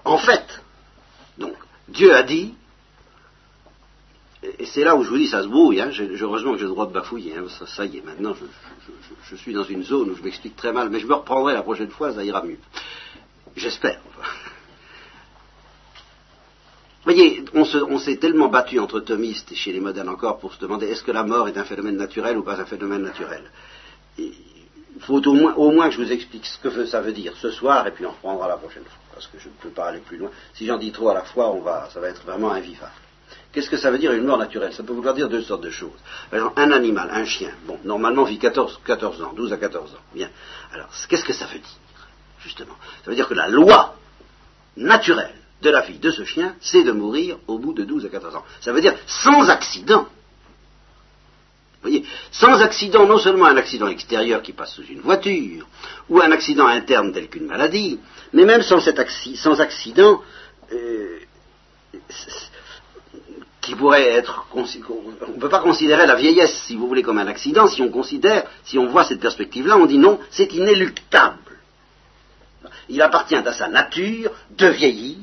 En fait, donc, Dieu a dit, et c'est là où je vous dis, ça se brouille, hein, heureusement que j'ai le droit de bafouiller, hein, ça, y est, maintenant je, suis dans une zone où je m'explique très mal, mais je me reprendrai la prochaine fois, ça ira mieux. J'espère. Vous voyez, on s'est tellement battu entre thomistes et chez les modernes encore pour se demander est-ce que la mort est un phénomène naturel ou pas un phénomène naturel? Il faut au moins, au moins, que je vous explique ce que ça veut dire ce soir et puis on reprendra la prochaine fois parce que je ne peux pas aller plus loin. Si j'en dis trop à la fois, on va, ça va être vraiment invivable. Qu'est-ce que ça veut dire une mort naturelle? Ça peut vouloir dire deux sortes de choses. Par exemple, un animal, un chien, bon, normalement vit 14, 14 ans, 12 à 14 ans. Bien. Alors, qu'est-ce que ça veut dire Justement? Ça veut dire que la loi naturelle de la vie de ce chien, c'est de mourir au bout de 12 à 14 ans. Ça veut dire sans accident. Vous voyez, sans accident, non seulement un accident extérieur qui passe sous une voiture, ou un accident interne tel qu'une maladie, mais même sans, cet sans accident euh, qui pourrait être... On ne peut pas considérer la vieillesse, si vous voulez, comme un accident. Si on considère, si on voit cette perspective-là, on dit non, c'est inéluctable. Il appartient à sa nature de vieillir,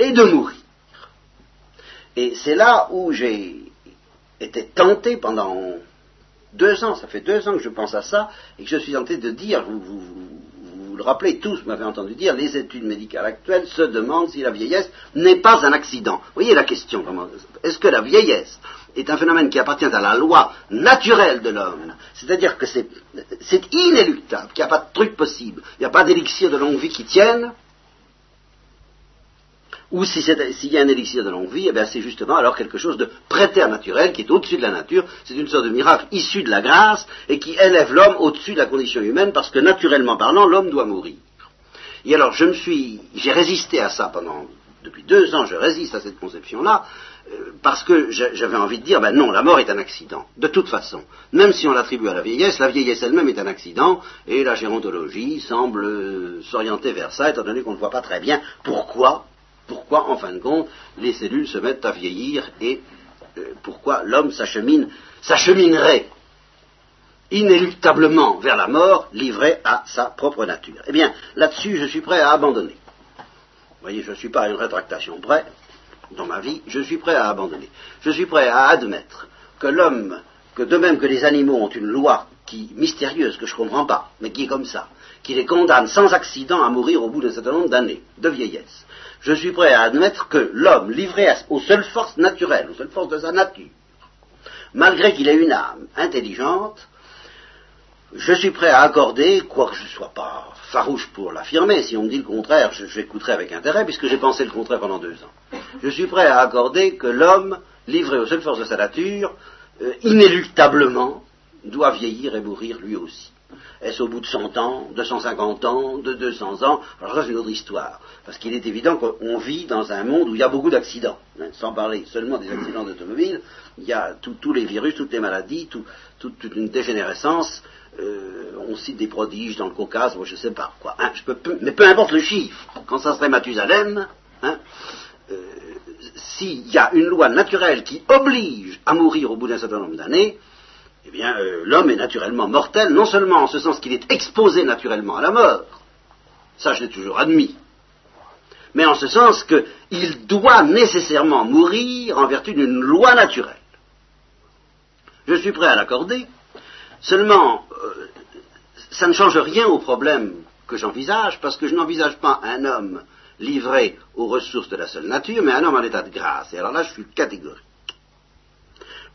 et de mourir. Et c'est là où j'ai été tenté pendant deux ans, ça fait deux ans que je pense à ça, et que je suis tenté de dire, vous vous, le rappelez tous, vous m'avez entendu dire, les études médicales actuelles se demandent si la vieillesse n'est pas un accident. Vous voyez la question, est-ce que la vieillesse est un phénomène qui appartient à la loi naturelle de l'homme, c'est-à-dire que c'est inéluctable, qu'il n'y a pas de truc possible, il n'y a pas d'élixir de longue vie qui tienne, ou s'il y a un élixir de longue vie, eh c'est justement alors quelque chose de préternaturel qui est au-dessus de la nature. C'est une sorte de miracle issu de la grâce et qui élève l'homme au-dessus de la condition humaine parce que naturellement parlant, l'homme doit mourir. Et alors je me suis, j'ai résisté à ça pendant depuis deux ans, je résiste à cette conception-là euh, parce que j'avais envie de dire, ben non, la mort est un accident, de toute façon. Même si on l'attribue à la vieillesse, la vieillesse elle-même est un accident, et la gérontologie semble euh, s'orienter vers ça, étant donné qu'on ne voit pas très bien pourquoi pourquoi, en fin de compte, les cellules se mettent à vieillir et euh, pourquoi l'homme s'acheminerait inéluctablement vers la mort, livré à sa propre nature. Eh bien, là-dessus, je suis prêt à abandonner. Vous voyez, je ne suis pas à une rétractation près dans ma vie, je suis prêt à abandonner. Je suis prêt à admettre que l'homme, que de même que les animaux ont une loi qui, mystérieuse, que je ne comprends pas, mais qui est comme ça, qui les condamne sans accident à mourir au bout d'un certain nombre d'années de vieillesse, je suis prêt à admettre que l'homme, livré aux seules forces naturelles, aux seules forces de sa nature, malgré qu'il ait une âme intelligente, je suis prêt à accorder, quoique je ne sois pas farouche pour l'affirmer, si on me dit le contraire, j'écouterai avec intérêt, puisque j'ai pensé le contraire pendant deux ans. Je suis prêt à accorder que l'homme, livré aux seules forces de sa nature, euh, inéluctablement, doit vieillir et mourir lui aussi. Est-ce au bout de 100 ans, de 150 ans, de 200 ans? Alors ça, c'est une autre histoire. Parce qu'il est évident qu'on vit dans un monde où il y a beaucoup d'accidents. Hein, sans parler seulement des accidents d'automobile, il y a tous les virus, toutes les maladies, toute une dégénérescence. Euh, on cite des prodiges dans le Caucase, je ne sais pas quoi. Hein, mais peu importe le chiffre, quand ça serait Mathusalem, hein, euh, s'il y a une loi naturelle qui oblige à mourir au bout d'un certain nombre d'années, eh bien, euh, l'homme est naturellement mortel, non seulement en ce sens qu'il est exposé naturellement à la mort, ça je l'ai toujours admis, mais en ce sens qu'il doit nécessairement mourir en vertu d'une loi naturelle. Je suis prêt à l'accorder, seulement euh, ça ne change rien au problème que j'envisage, parce que je n'envisage pas un homme livré aux ressources de la seule nature, mais un homme en état de grâce. Et alors là, je suis catégorique.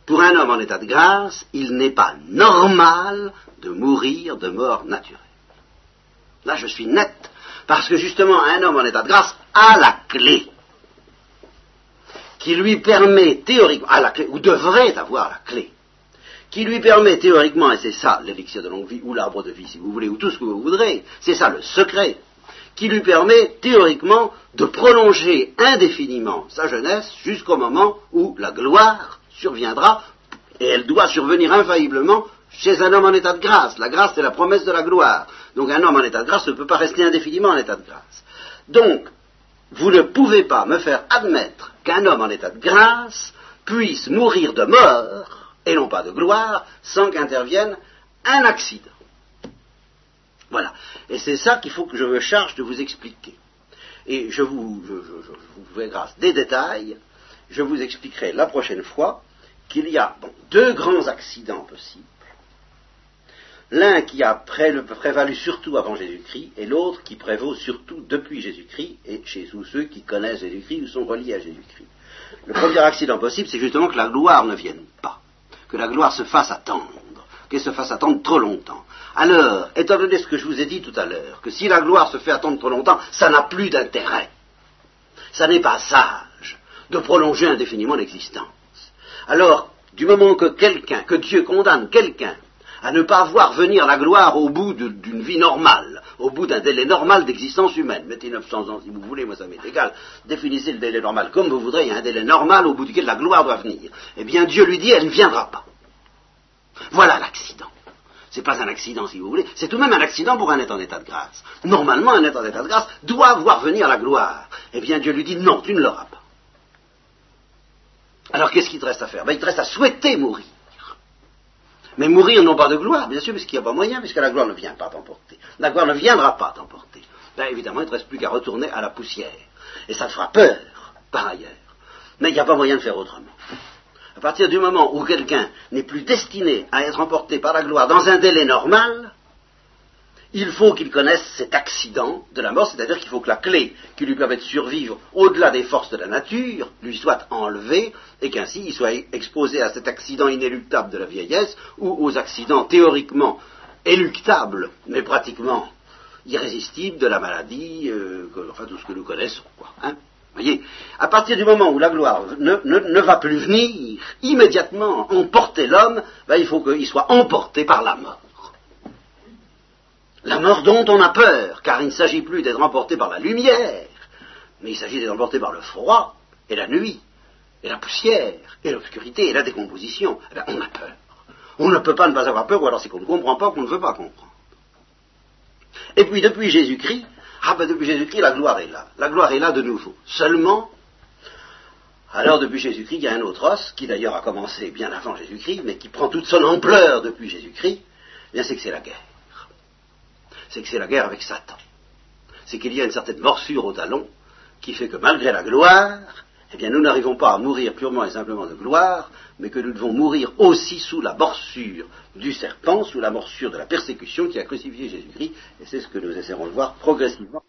Pour un homme en état de grâce, il n'est pas normal de mourir de mort naturelle. Là, je suis net, parce que justement, un homme en état de grâce a la clé. qui lui permet théoriquement, à la clé, ou devrait avoir la clé, qui lui permet théoriquement, et c'est ça l'élixir de longue vie, ou l'arbre de vie si vous voulez, ou tout ce que vous voudrez, c'est ça le secret, qui lui permet théoriquement de prolonger indéfiniment sa jeunesse jusqu'au moment où la gloire surviendra, et elle doit survenir infailliblement chez un homme en état de grâce. La grâce, c'est la promesse de la gloire. Donc un homme en état de grâce ne peut pas rester indéfiniment en état de grâce. Donc, vous ne pouvez pas me faire admettre qu'un homme en état de grâce puisse mourir de mort, et non pas de gloire, sans qu'intervienne un accident. Voilà. Et c'est ça qu'il faut que je me charge de vous expliquer. Et je vous, fais grâce des détails, je vous expliquerai la prochaine fois qu'il y a deux grands accidents possibles. L'un qui a prévalu surtout avant Jésus-Christ et l'autre qui prévaut surtout depuis Jésus-Christ et chez tous ceux qui connaissent Jésus-Christ ou sont reliés à Jésus-Christ. Le premier accident possible, c'est justement que la gloire ne vienne pas, que la gloire se fasse attendre, qu'elle se fasse attendre trop longtemps. Alors, étant donné ce que je vous ai dit tout à l'heure, que si la gloire se fait attendre trop longtemps, ça n'a plus d'intérêt. Ça n'est pas sage de prolonger indéfiniment l'existence. Alors, du moment que quelqu'un, que Dieu condamne quelqu'un à ne pas voir venir la gloire au bout d'une vie normale, au bout d'un délai normal d'existence humaine. Mettez 900 ans si vous voulez, moi ça m'est égal. Définissez le délai normal comme vous voudrez, il y a un délai normal au bout duquel la gloire doit venir. Eh bien Dieu lui dit, elle ne viendra pas. Voilà l'accident. Ce n'est pas un accident si vous voulez, c'est tout de même un accident pour un être en état de grâce. Normalement, un être en état de grâce doit voir venir la gloire. Eh bien Dieu lui dit, non, tu ne l'auras pas. Alors qu'est-ce qu'il te reste à faire? Ben, Il te reste à souhaiter mourir. Mais mourir non pas de gloire, bien sûr, puisqu'il n'y a pas moyen, puisque la gloire ne vient pas t'emporter. La gloire ne viendra pas t'emporter. Ben évidemment, il ne te reste plus qu'à retourner à la poussière. Et ça te fera peur, par ailleurs. Mais il n'y a pas moyen de faire autrement. À partir du moment où quelqu'un n'est plus destiné à être emporté par la gloire dans un délai normal, il faut qu'il connaisse cet accident de la mort, c'est-à-dire qu'il faut que la clé qui lui permet de survivre au-delà des forces de la nature lui soit enlevée et qu'ainsi il soit exposé à cet accident inéluctable de la vieillesse ou aux accidents théoriquement éluctables, mais pratiquement irrésistibles de la maladie, euh, enfin tout ce que nous connaissons. Quoi, hein. voyez, à partir du moment où la gloire ne, va plus venir, immédiatement emporter l'homme, ben, il faut qu'il soit emporté par la mort. La mort dont on a peur, car il ne s'agit plus d'être emporté par la lumière, mais il s'agit d'être emporté par le froid et la nuit, et la poussière, et l'obscurité, et la décomposition. Eh on a peur. On ne peut pas ne pas avoir peur, ou alors c'est qu'on ne comprend pas, qu'on ne veut pas comprendre. Et puis depuis Jésus-Christ, ah ben depuis Jésus-Christ, la gloire est là. La gloire est là de nouveau. Seulement, alors depuis Jésus-Christ, il y a un autre os, qui d'ailleurs a commencé bien avant Jésus-Christ, mais qui prend toute son ampleur depuis Jésus-Christ, eh c'est que c'est la guerre c'est que c'est la guerre avec Satan. C'est qu'il y a une certaine morsure au talon qui fait que malgré la gloire, eh bien nous n'arrivons pas à mourir purement et simplement de gloire, mais que nous devons mourir aussi sous la morsure du serpent, sous la morsure de la persécution qui a crucifié Jésus-Christ, et c'est ce que nous essaierons de voir progressivement.